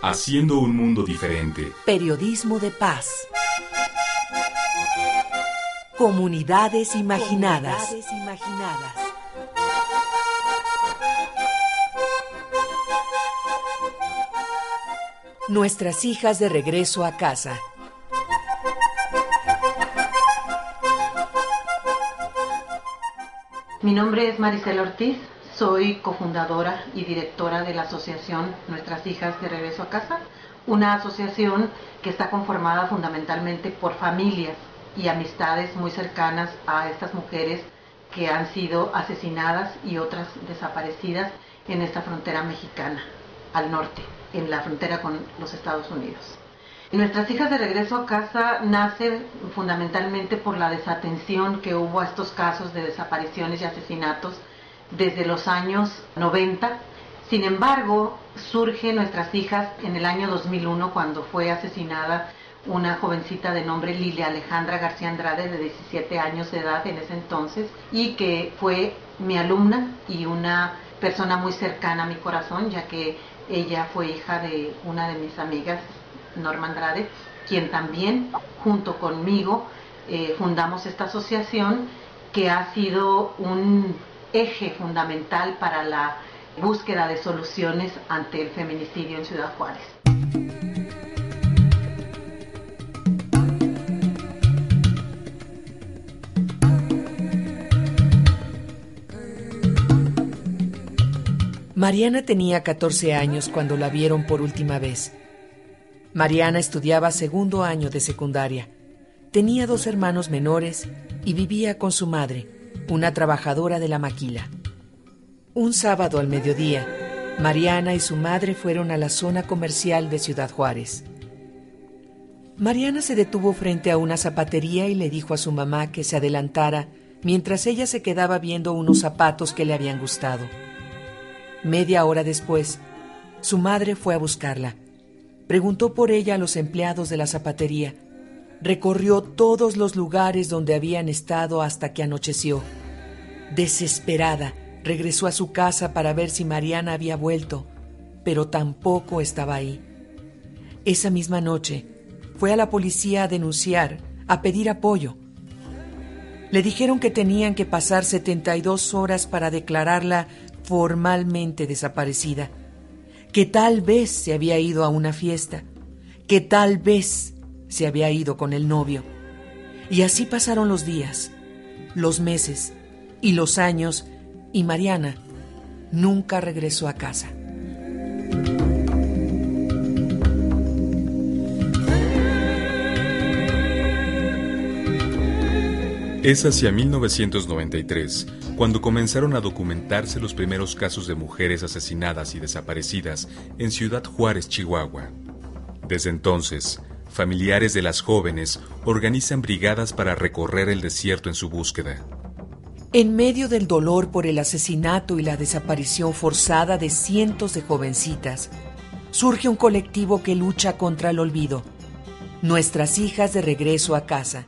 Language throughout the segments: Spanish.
Haciendo un mundo diferente. Periodismo de paz. Comunidades imaginadas. Comunidades imaginadas. Nuestras hijas de regreso a casa. Mi nombre es Maricela Ortiz, soy cofundadora y directora de la asociación Nuestras Hijas de Regreso a Casa, una asociación que está conformada fundamentalmente por familias y amistades muy cercanas a estas mujeres que han sido asesinadas y otras desaparecidas en esta frontera mexicana, al norte en la frontera con los Estados Unidos. Nuestras hijas de regreso a casa nace fundamentalmente por la desatención que hubo a estos casos de desapariciones y asesinatos desde los años 90. Sin embargo, surge nuestras hijas en el año 2001 cuando fue asesinada una jovencita de nombre Lilia Alejandra García Andrade de 17 años de edad en ese entonces y que fue mi alumna y una persona muy cercana a mi corazón ya que ella fue hija de una de mis amigas, Norma Andrade, quien también, junto conmigo, eh, fundamos esta asociación que ha sido un eje fundamental para la búsqueda de soluciones ante el feminicidio en Ciudad Juárez. Mariana tenía 14 años cuando la vieron por última vez. Mariana estudiaba segundo año de secundaria. Tenía dos hermanos menores y vivía con su madre, una trabajadora de la maquila. Un sábado al mediodía, Mariana y su madre fueron a la zona comercial de Ciudad Juárez. Mariana se detuvo frente a una zapatería y le dijo a su mamá que se adelantara mientras ella se quedaba viendo unos zapatos que le habían gustado. Media hora después, su madre fue a buscarla. Preguntó por ella a los empleados de la zapatería. Recorrió todos los lugares donde habían estado hasta que anocheció. Desesperada, regresó a su casa para ver si Mariana había vuelto, pero tampoco estaba ahí. Esa misma noche, fue a la policía a denunciar, a pedir apoyo. Le dijeron que tenían que pasar 72 horas para declararla formalmente desaparecida, que tal vez se había ido a una fiesta, que tal vez se había ido con el novio. Y así pasaron los días, los meses y los años, y Mariana nunca regresó a casa. Es hacia 1993 cuando comenzaron a documentarse los primeros casos de mujeres asesinadas y desaparecidas en Ciudad Juárez, Chihuahua. Desde entonces, familiares de las jóvenes organizan brigadas para recorrer el desierto en su búsqueda. En medio del dolor por el asesinato y la desaparición forzada de cientos de jovencitas, surge un colectivo que lucha contra el olvido. Nuestras hijas de regreso a casa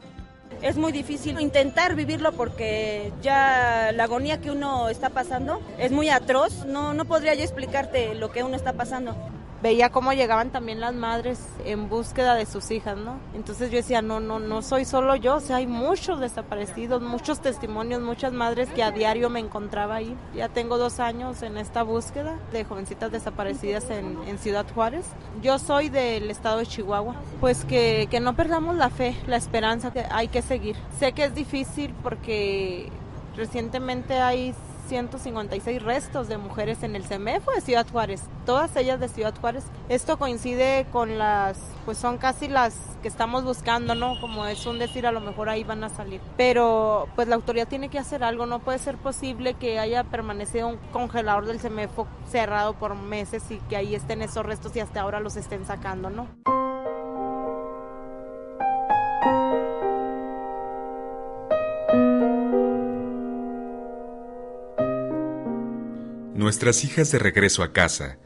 es muy difícil intentar vivirlo porque ya la agonía que uno está pasando es muy atroz. No, no podría yo explicarte lo que uno está pasando veía cómo llegaban también las madres en búsqueda de sus hijas, ¿no? Entonces yo decía, no, no, no soy solo yo, o sea, hay muchos desaparecidos, muchos testimonios, muchas madres que a diario me encontraba ahí. Ya tengo dos años en esta búsqueda de jovencitas desaparecidas en, Ciudad Juárez. Yo soy del estado de Chihuahua, pues que, que no perdamos la fe, la esperanza, que hay que seguir. Sé que es difícil porque recientemente hay 256 restos de mujeres en el CEMEFO de Ciudad Juárez, todas ellas de Ciudad Juárez. Esto coincide con las, pues son casi las que estamos buscando, ¿no? Como es un decir, a lo mejor ahí van a salir. Pero pues la autoridad tiene que hacer algo, no puede ser posible que haya permanecido un congelador del CEMEFO cerrado por meses y que ahí estén esos restos y hasta ahora los estén sacando, ¿no? Nuestras hijas de regreso a casa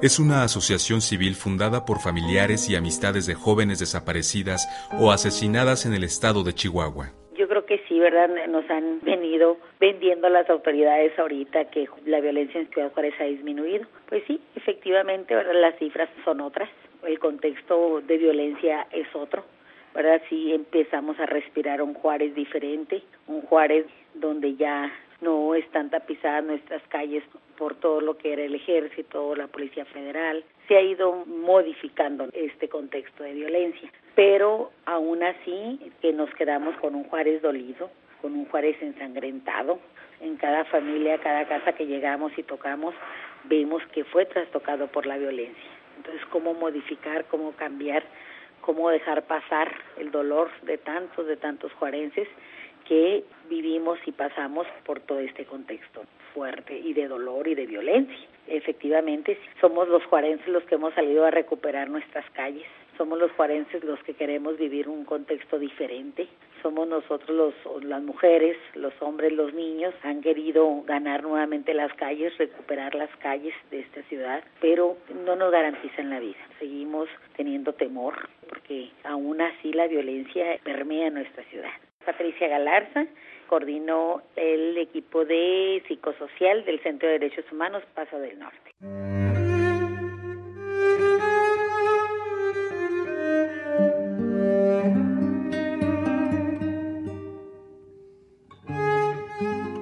es una asociación civil fundada por familiares y amistades de jóvenes desaparecidas o asesinadas en el estado de Chihuahua. Yo creo que sí, ¿verdad? Nos han venido vendiendo las autoridades ahorita que la violencia en Ciudad Juárez ha disminuido. Pues sí, efectivamente, ¿verdad? Las cifras son otras. El contexto de violencia es otro. ¿verdad? Sí empezamos a respirar un Juárez diferente, un Juárez donde ya no están tapizadas nuestras calles por todo lo que era el ejército la Policía Federal. Se ha ido modificando este contexto de violencia, pero aún así que nos quedamos con un Juárez dolido, con un Juárez ensangrentado. En cada familia, cada casa que llegamos y tocamos, vemos que fue trastocado por la violencia. Entonces, ¿cómo modificar, cómo cambiar, cómo dejar pasar el dolor de tantos, de tantos juarenses que vivimos y pasamos por todo este contexto fuerte y de dolor y de violencia. Efectivamente, somos los juarenses los que hemos salido a recuperar nuestras calles, somos los juarenses los que queremos vivir un contexto diferente, somos nosotros los, las mujeres, los hombres, los niños, han querido ganar nuevamente las calles, recuperar las calles de esta ciudad, pero no nos garantizan la vida. Seguimos teniendo temor porque aún así la violencia permea nuestra ciudad. Patricia Galarza, coordinó el equipo de psicosocial del Centro de Derechos Humanos Paso del Norte.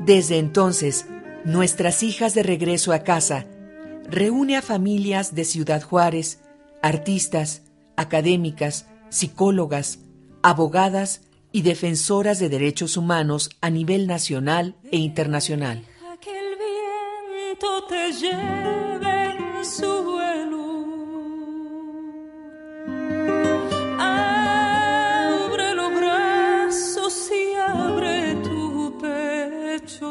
Desde entonces, Nuestras hijas de regreso a casa reúne a familias de Ciudad Juárez, artistas, académicas, psicólogas, abogadas y defensoras de derechos humanos a nivel nacional e internacional. Que el viento te lleve en su vuelo. Abre los brazos y abre tu pecho.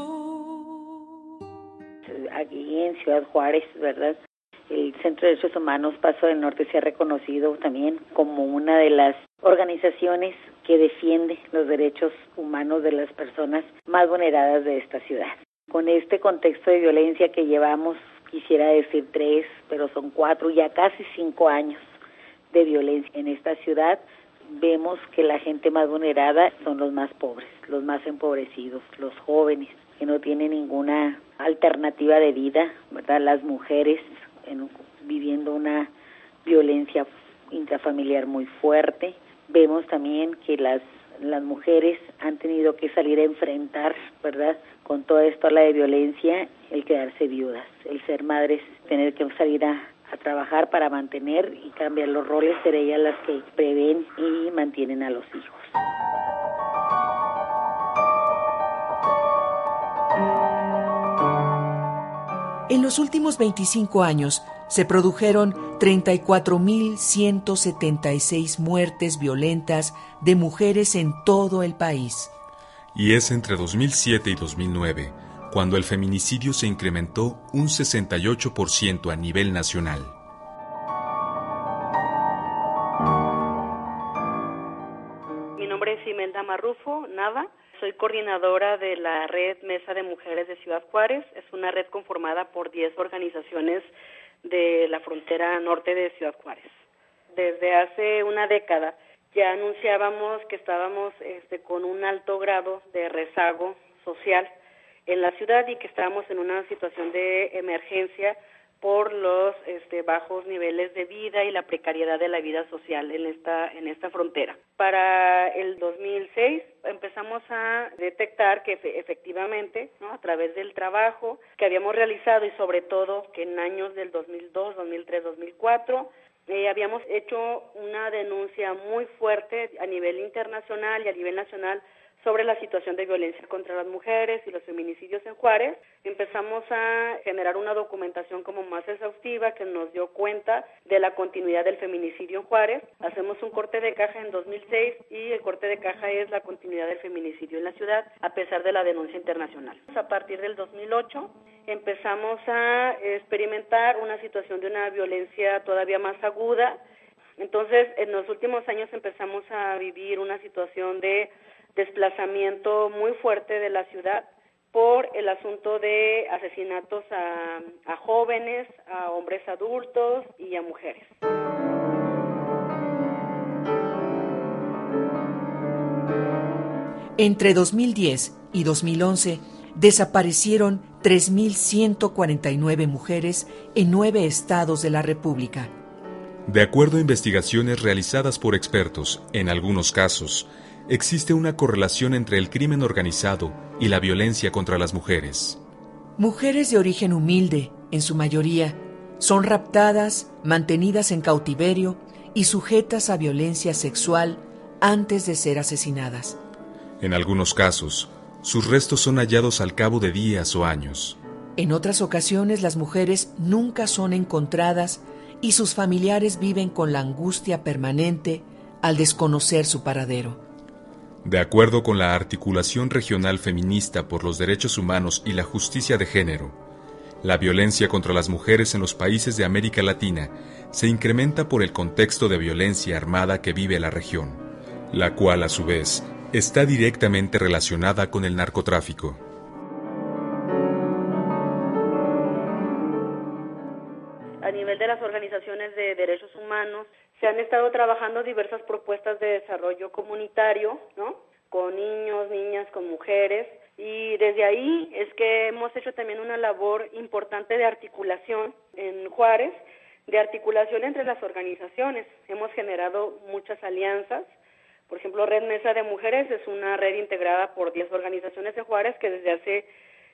Aquí en Ciudad Juárez, ¿verdad? El Centro de Derechos Humanos Paso del Norte se ha reconocido también como una de las organizaciones que defiende los derechos humanos de las personas más vulneradas de esta ciudad. Con este contexto de violencia que llevamos, quisiera decir tres, pero son cuatro, ya casi cinco años de violencia en esta ciudad, vemos que la gente más vulnerada son los más pobres, los más empobrecidos, los jóvenes, que no tienen ninguna alternativa de vida, ¿verdad? Las mujeres viviendo una violencia intrafamiliar muy fuerte, vemos también que las las mujeres han tenido que salir a enfrentar, ¿verdad? Con todo esto la de violencia, el quedarse viudas, el ser madres, tener que salir a, a trabajar para mantener y cambiar los roles, ser ellas las que prevén y mantienen a los hijos. En los últimos 25 años se produjeron 34.176 muertes violentas de mujeres en todo el país. Y es entre 2007 y 2009 cuando el feminicidio se incrementó un 68% a nivel nacional. Mi nombre es Imelda Marrufo Nava. Soy coordinadora de la red Mesa de Mujeres de Ciudad Juárez. Es una red conformada por 10 organizaciones de la frontera norte de Ciudad Juárez. Desde hace una década ya anunciábamos que estábamos este, con un alto grado de rezago social en la ciudad y que estábamos en una situación de emergencia por los este, bajos niveles de vida y la precariedad de la vida social en esta en esta frontera. Para el 2006 empezamos a detectar que efectivamente, ¿no? a través del trabajo que habíamos realizado y sobre todo que en años del 2002, 2003, 2004 eh, habíamos hecho una denuncia muy fuerte a nivel internacional y a nivel nacional sobre la situación de violencia contra las mujeres y los feminicidios en Juárez. Empezamos a generar una documentación como más exhaustiva que nos dio cuenta de la continuidad del feminicidio en Juárez. Hacemos un corte de caja en 2006 y el corte de caja es la continuidad del feminicidio en la ciudad a pesar de la denuncia internacional. A partir del 2008 empezamos a experimentar una situación de una violencia todavía más aguda. Entonces, en los últimos años empezamos a vivir una situación de desplazamiento muy fuerte de la ciudad por el asunto de asesinatos a, jóvenes, a hombres adultos y a mujeres. Entre 2010 y 2011 desaparecieron 3.149 mujeres en nueve estados de la República. De acuerdo a investigaciones realizadas por expertos, en algunos casos, existe una correlación entre el crimen organizado y la violencia contra las mujeres. Mujeres de origen humilde, en su mayoría, son raptadas, mantenidas en cautiverio y sujetas a violencia sexual antes de ser asesinadas. En algunos casos, sus restos son hallados al cabo de días o años. En otras ocasiones las mujeres nunca son encontradas y sus familiares viven con la angustia permanente al desconocer su paradero. De acuerdo con la Articulación Regional Feminista por los Derechos Humanos y la Justicia de Género, la violencia contra las mujeres en los países de América Latina se incrementa por el contexto de violencia armada que vive la región, la cual a su vez está directamente relacionada con el narcotráfico. Las organizaciones de derechos humanos, se han estado trabajando diversas propuestas de desarrollo comunitario, ¿no? Con niños, niñas, con mujeres. Y desde ahí es que hemos hecho también una labor importante de articulación en Juárez, de articulación entre las organizaciones. Hemos generado muchas alianzas. Por ejemplo, Red Mesa de Mujeres es una red integrada por 10 organizaciones de Juárez que desde hace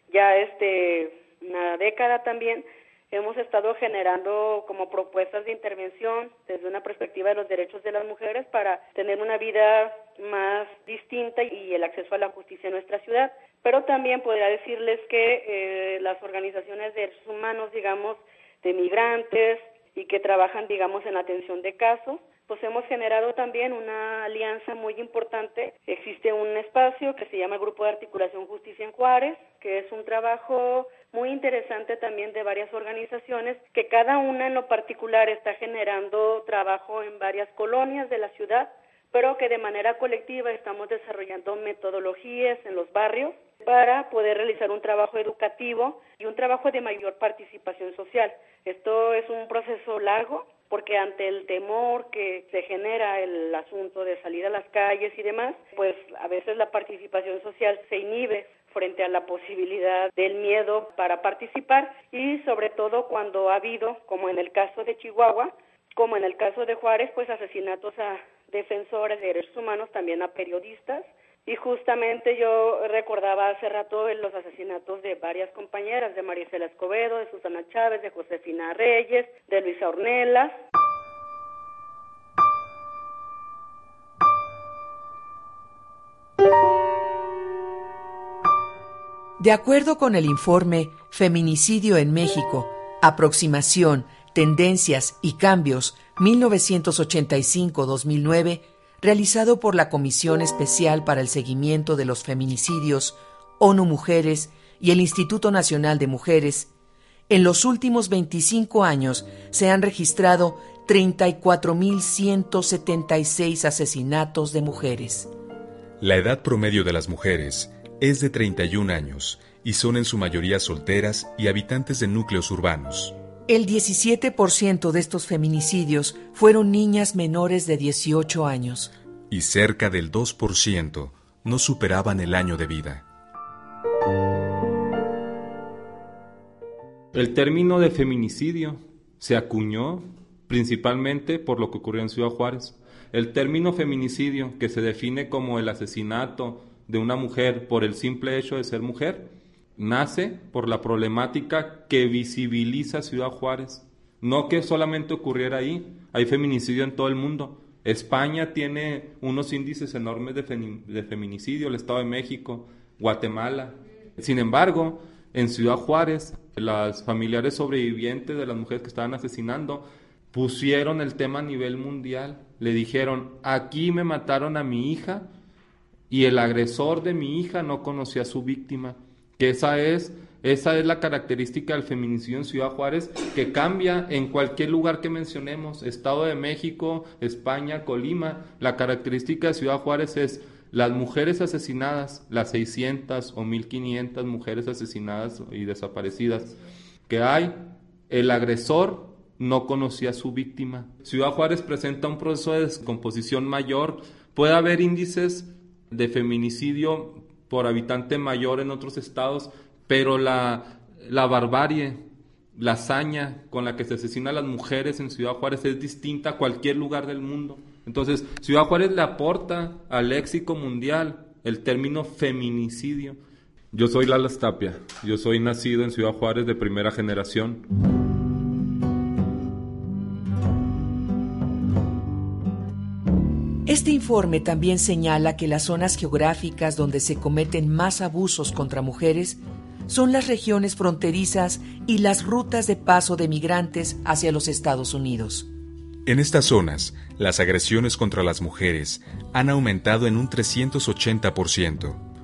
ya este una década también hemos estado generando como propuestas de intervención desde una perspectiva de los derechos de las mujeres para tener una vida más distinta y el acceso a la justicia en nuestra ciudad. Pero también podría decirles que eh, las organizaciones de derechos humanos, digamos, de migrantes y que trabajan, digamos, en atención de casos, pues hemos generado también una alianza muy importante. Existe un espacio que se llama Grupo de Articulación Justicia en Juárez, que es un trabajo muy interesante también de varias organizaciones, que cada una en lo particular está generando trabajo en varias colonias de la ciudad, pero que de manera colectiva estamos desarrollando metodologías en los barrios para poder realizar un trabajo educativo y un trabajo de mayor participación social. Esto es un proceso largo porque ante el temor que se genera el asunto de salir a las calles y demás, pues a veces la participación social se inhibe frente a la posibilidad del miedo para participar y sobre todo cuando ha habido, como en el caso de Chihuahua, como en el caso de Juárez, pues asesinatos a defensores de derechos humanos, también a periodistas, y justamente yo recordaba hace rato los asesinatos de varias compañeras, de Marisela Escobedo, de Susana Chávez, de Josefina Reyes, de Luisa Ornelas. De acuerdo con el informe Feminicidio en México, aproximación, tendencias y cambios 1985-2009, realizado por la Comisión Especial para el Seguimiento de los Feminicidios, ONU Mujeres y el Instituto Nacional de Mujeres, en los últimos 25 años se han registrado 34.176 asesinatos de mujeres. La edad promedio de las mujeres es de 31 años y son en su mayoría solteras y habitantes de núcleos urbanos. El 17% de estos feminicidios fueron niñas menores de 18 años. Y cerca del 2% no superaban el año de vida. El término de feminicidio se acuñó principalmente por lo que ocurrió en Ciudad Juárez. El término feminicidio, que se define como el asesinato de una mujer por el simple hecho de ser mujer, nace por la problemática que visibiliza Ciudad Juárez. No que solamente ocurriera ahí, hay feminicidio en todo el mundo, España tiene unos índices enormes de, feminicidio, el Estado de México, Guatemala. Sin embargo, en Ciudad Juárez, las familiares sobrevivientes de las mujeres que estaban asesinando pusieron el tema a nivel mundial. Le dijeron, aquí me mataron a mi hija y el agresor de mi hija no conocía a su víctima. Que esa es esa es la característica del feminicidio en Ciudad Juárez que cambia en cualquier lugar que mencionemos, Estado de México, España, Colima. La característica de Ciudad Juárez es las mujeres asesinadas, las 600 o 1500 mujeres asesinadas y desaparecidas que hay, el agresor no conocía a su víctima. Ciudad Juárez presenta un proceso de descomposición mayor. Puede haber índices de feminicidio por habitante mayor en otros estados, pero la, la barbarie, la hazaña con la que se asesina a las mujeres en Ciudad Juárez es distinta a cualquier lugar del mundo. Entonces, Ciudad Juárez le aporta al léxico mundial el término feminicidio. Yo soy Lala Tapia, yo soy nacido en Ciudad Juárez de primera generación. Este informe también señala que las zonas geográficas donde se cometen más abusos contra mujeres son las regiones fronterizas y las rutas de paso de migrantes hacia los Estados Unidos. En estas zonas, las agresiones contra las mujeres han aumentado en un 380%.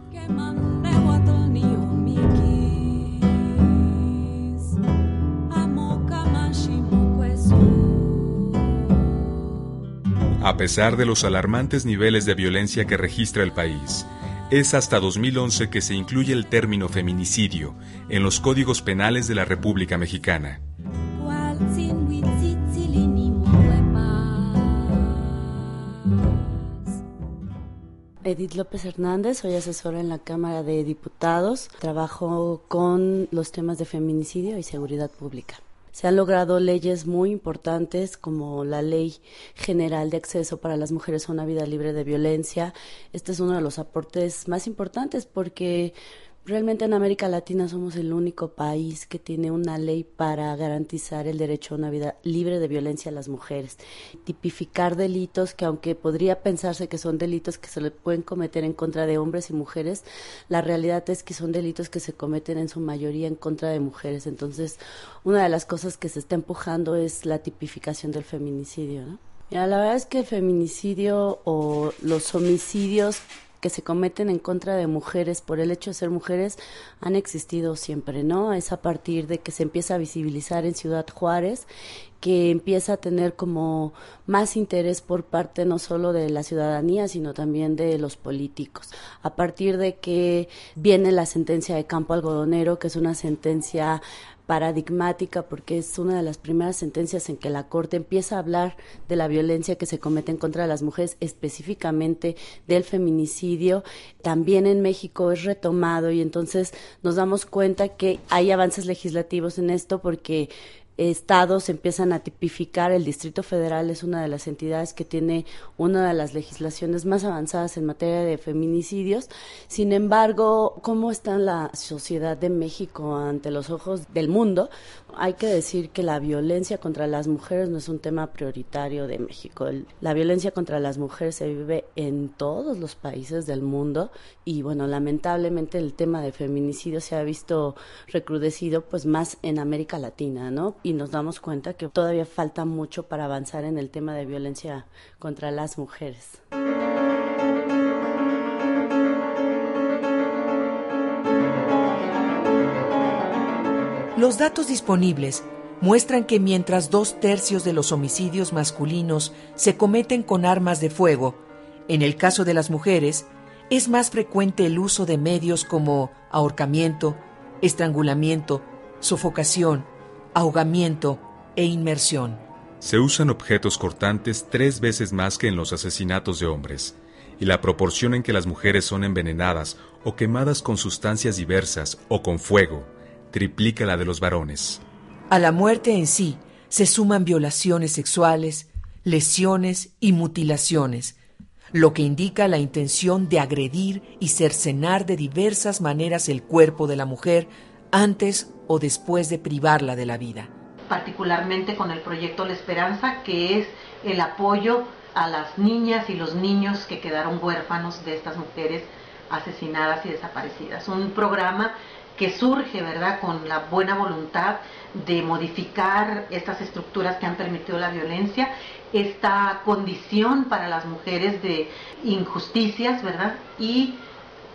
A pesar de los alarmantes niveles de violencia que registra el país, es hasta 2011 que se incluye el término feminicidio en los códigos penales de la República Mexicana. Edith López Hernández, soy asesora en la Cámara de Diputados. Trabajo con los temas de feminicidio y seguridad pública. Se han logrado leyes muy importantes como la Ley General de Acceso para las Mujeres a una Vida Libre de Violencia. Este es uno de los aportes más importantes porque Realmente en América Latina somos el único país que tiene una ley para garantizar el derecho a una vida libre de violencia a las mujeres. Tipificar delitos que aunque podría pensarse que son delitos que se le pueden cometer en contra de hombres y mujeres, la realidad es que son delitos que se cometen en su mayoría en contra de mujeres. Entonces, una de las cosas que se está empujando es la tipificación del feminicidio, ¿no? la verdad es que el feminicidio o los homicidios que se cometen en contra de mujeres por el hecho de ser mujeres han existido siempre, ¿no? Es a partir de que se empieza a visibilizar en Ciudad Juárez que empieza a tener como más interés por parte no solo de la ciudadanía, sino también de los políticos. A partir de que viene la sentencia de Campo Algodonero, que es una sentencia paradigmática porque es una de las primeras sentencias en que la Corte empieza a hablar de la violencia que se comete en contra de las mujeres, específicamente del feminicidio. También en México es retomado y entonces nos damos cuenta que hay avances legislativos en esto porque estados empiezan a tipificar. El Distrito Federal es una de las entidades que tiene una de las legislaciones más avanzadas en materia de feminicidios. Sin embargo, ¿cómo está la sociedad de México ante los ojos del mundo? Hay que decir que la violencia contra las mujeres no es un tema prioritario de México. la violencia contra las mujeres se vive en todos los países del mundo y bueno, lamentablemente el tema de feminicidio se ha visto recrudecido pues más en América Latina, ¿no? Nos damos cuenta que todavía falta mucho para avanzar en el tema de violencia contra las mujeres. Los datos disponibles muestran que mientras dos tercios de los homicidios masculinos se cometen con armas de fuego, en el caso de las mujeres, es más frecuente el uso de medios como ahorcamiento, estrangulamiento, sofocación, ahogamiento e inmersión. Se usan objetos cortantes tres veces más que en los asesinatos de hombres, y la proporción en que las mujeres son envenenadas o quemadas con sustancias diversas o con fuego triplica la de los varones. A la muerte en sí se suman violaciones sexuales, lesiones y mutilaciones, lo que indica la intención de agredir y cercenar de diversas maneras el cuerpo de la mujer antes o después de privarla de la vida. Particularmente con el proyecto La Esperanza, que es el apoyo a las niñas y los niños que quedaron huérfanos de estas mujeres asesinadas y desaparecidas. Un programa que surge, ¿verdad?, con la buena voluntad de modificar estas estructuras que han permitido la violencia, esta condición para las mujeres de injusticias, ¿verdad? Y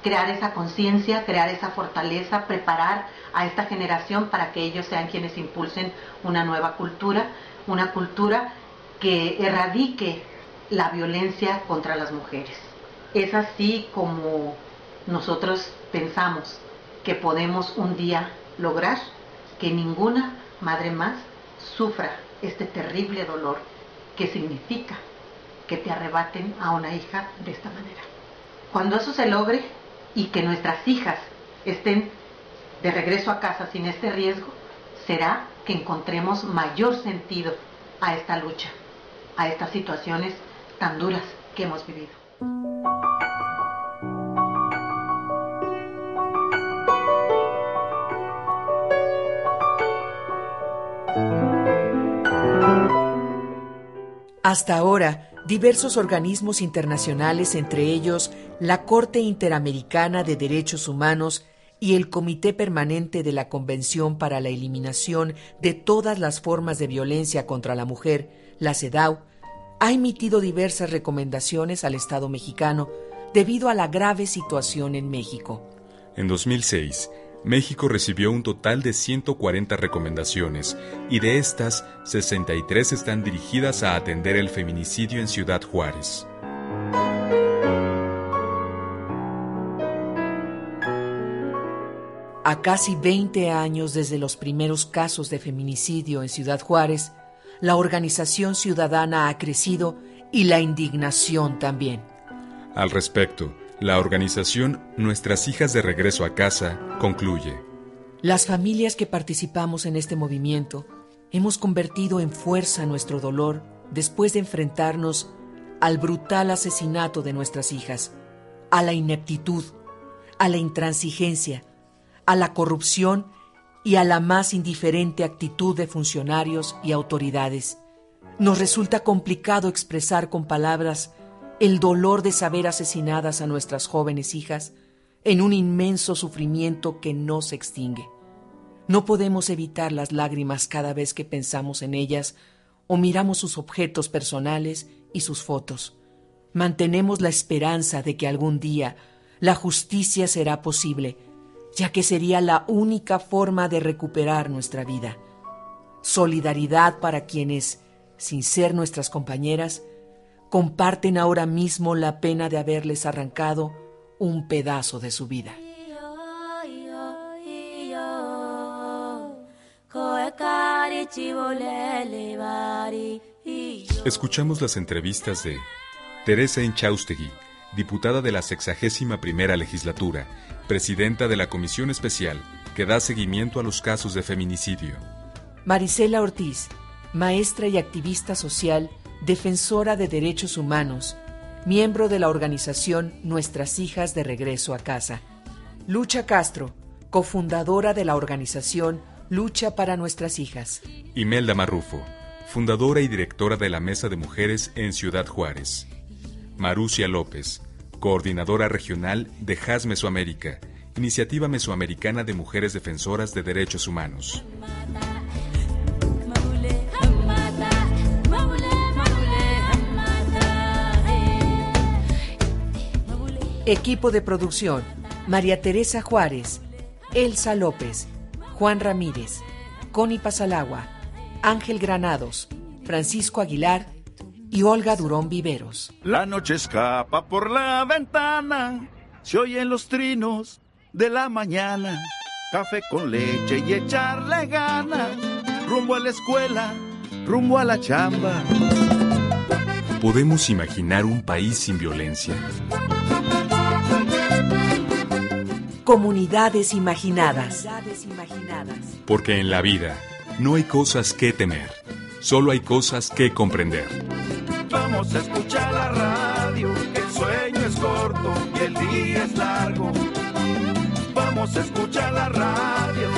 crear esa conciencia, crear esa fortaleza, preparar a esta generación para que ellos sean quienes impulsen una nueva cultura, una cultura que erradique la violencia contra las mujeres. Es así como nosotros pensamos que podemos un día lograr que ninguna madre más sufra este terrible dolor que significa que te arrebaten a una hija de esta manera. Cuando eso se logre y que nuestras hijas estén de regreso a casa sin este riesgo, será que encontremos mayor sentido a esta lucha, a estas situaciones tan duras que hemos vivido. Hasta ahora, diversos organismos internacionales, entre ellos la Corte Interamericana de Derechos Humanos y el Comité Permanente de la Convención para la Eliminación de todas las formas de violencia contra la mujer, la CEDAW, ha emitido diversas recomendaciones al Estado mexicano debido a la grave situación en México. En 2006, México recibió un total de 140 recomendaciones y de estas, 63 están dirigidas a atender el feminicidio en Ciudad Juárez. A casi 20 años desde los primeros casos de feminicidio en Ciudad Juárez, la organización ciudadana ha crecido y la indignación también. Al respecto, la organización Nuestras Hijas de Regreso a Casa concluye. Las familias que participamos en este movimiento hemos convertido en fuerza nuestro dolor después de enfrentarnos al brutal asesinato de nuestras hijas, a la ineptitud, a la intransigencia, a la corrupción y a la más indiferente actitud de funcionarios y autoridades. Nos resulta complicado expresar con palabras el dolor de saber asesinadas a nuestras jóvenes hijas en un inmenso sufrimiento que no se extingue. No podemos evitar las lágrimas cada vez que pensamos en ellas o miramos sus objetos personales y sus fotos. Mantenemos la esperanza de que algún día la justicia será posible, ya que sería la única forma de recuperar nuestra vida. Solidaridad para quienes, sin ser nuestras compañeras, comparten ahora mismo la pena de haberles arrancado un pedazo de su vida. Escuchamos las entrevistas de Teresa Enchaustegui, diputada de la sexagésima primera legislatura, presidenta de la Comisión Especial que da seguimiento a los casos de feminicidio. Marisela Ortiz, maestra y activista social defensora de derechos humanos, miembro de la organización Nuestras Hijas de Regreso a Casa. Lucha Castro, cofundadora de la organización Lucha para Nuestras Hijas. Imelda Marrufo, fundadora y directora de la Mesa de Mujeres en Ciudad Juárez. Marucia López, coordinadora regional de JAS Mesoamérica, Iniciativa Mesoamericana de Mujeres Defensoras de Derechos Humanos. Equipo de producción: María Teresa Juárez, Elsa López, Juan Ramírez, Connie Pasalagua, Ángel Granados, Francisco Aguilar y Olga Durón Viveros. La noche escapa por la ventana, se oyen los trinos de la mañana. Café con leche y echarle ganas, rumbo a la escuela, rumbo a la chamba. ¿Podemos imaginar un país sin violencia? Comunidades imaginadas. Porque en la vida no hay cosas que temer, solo hay cosas que comprender. Vamos a escuchar la radio, el sueño es corto y el día es largo. Vamos a escuchar la radio